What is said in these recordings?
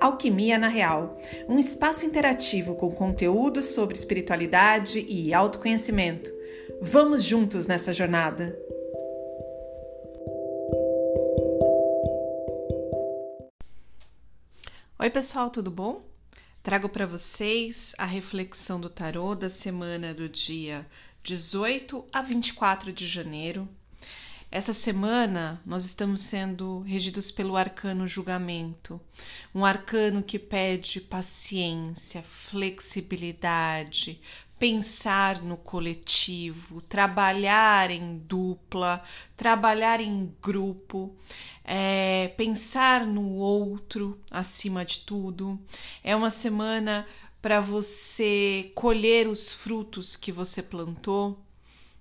Alquimia na Real, um espaço interativo com conteúdos sobre espiritualidade e autoconhecimento. Vamos juntos nessa jornada! Oi, pessoal, tudo bom? Trago para vocês a reflexão do tarô da semana do dia 18 a 24 de janeiro essa semana nós estamos sendo regidos pelo arcano julgamento, um arcano que pede paciência, flexibilidade, pensar no coletivo, trabalhar em dupla, trabalhar em grupo, é, pensar no outro acima de tudo. É uma semana para você colher os frutos que você plantou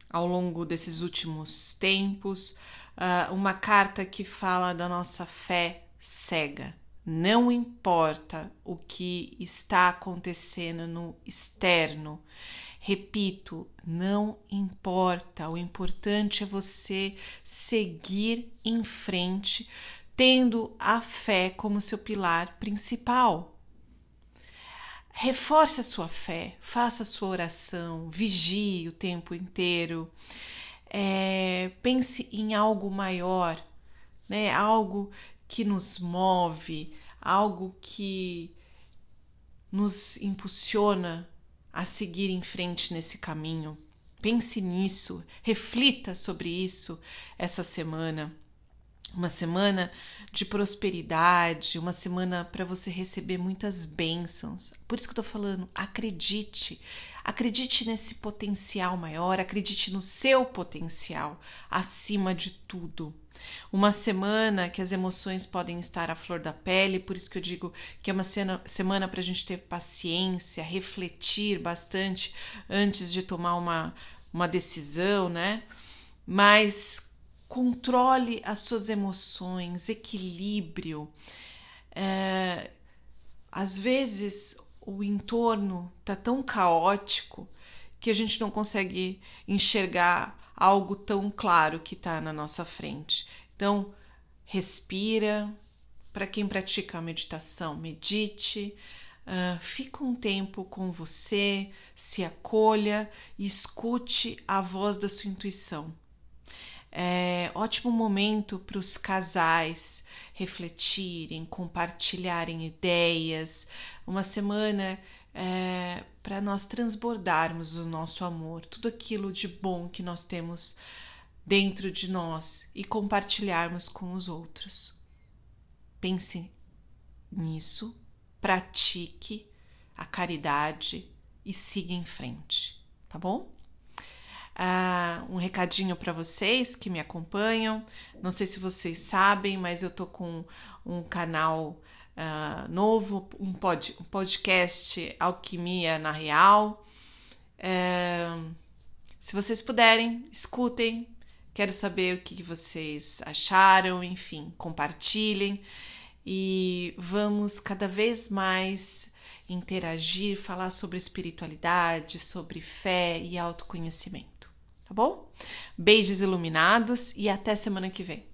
ao longo desses últimos tempos, uh, uma carta que fala da nossa fé cega. Não importa o que está acontecendo no externo. Repito, não importa. O importante é você seguir em frente, tendo a fé como seu pilar principal. Reforce a sua fé, faça a sua oração, vigie o tempo inteiro, é, pense em algo maior, né? algo que nos move, algo que nos impulsiona a seguir em frente nesse caminho. Pense nisso, reflita sobre isso essa semana uma semana de prosperidade, uma semana para você receber muitas bênçãos. Por isso que eu tô falando, acredite. Acredite nesse potencial maior, acredite no seu potencial acima de tudo. Uma semana que as emoções podem estar à flor da pele, por isso que eu digo que é uma semana para a gente ter paciência, refletir bastante antes de tomar uma, uma decisão, né? Mas controle as suas emoções, equilíbrio. É, às vezes o entorno está tão caótico que a gente não consegue enxergar algo tão claro que está na nossa frente. Então, respira. Para quem pratica a meditação, medite. Uh, fica um tempo com você, se acolha e escute a voz da sua intuição. Ótimo momento para os casais refletirem, compartilharem ideias. Uma semana é, para nós transbordarmos o nosso amor, tudo aquilo de bom que nós temos dentro de nós e compartilharmos com os outros. Pense nisso, pratique a caridade e siga em frente, tá bom? Uh, um recadinho para vocês que me acompanham. Não sei se vocês sabem, mas eu tô com um canal uh, novo, um, pod, um, podcast Alquimia na Real. Uh, se vocês puderem, escutem. Quero saber o que vocês acharam, enfim, compartilhem e vamos cada vez mais interagir, falar sobre espiritualidade, sobre fé e autoconhecimento tá bom? Beijos iluminados e até semana que vem.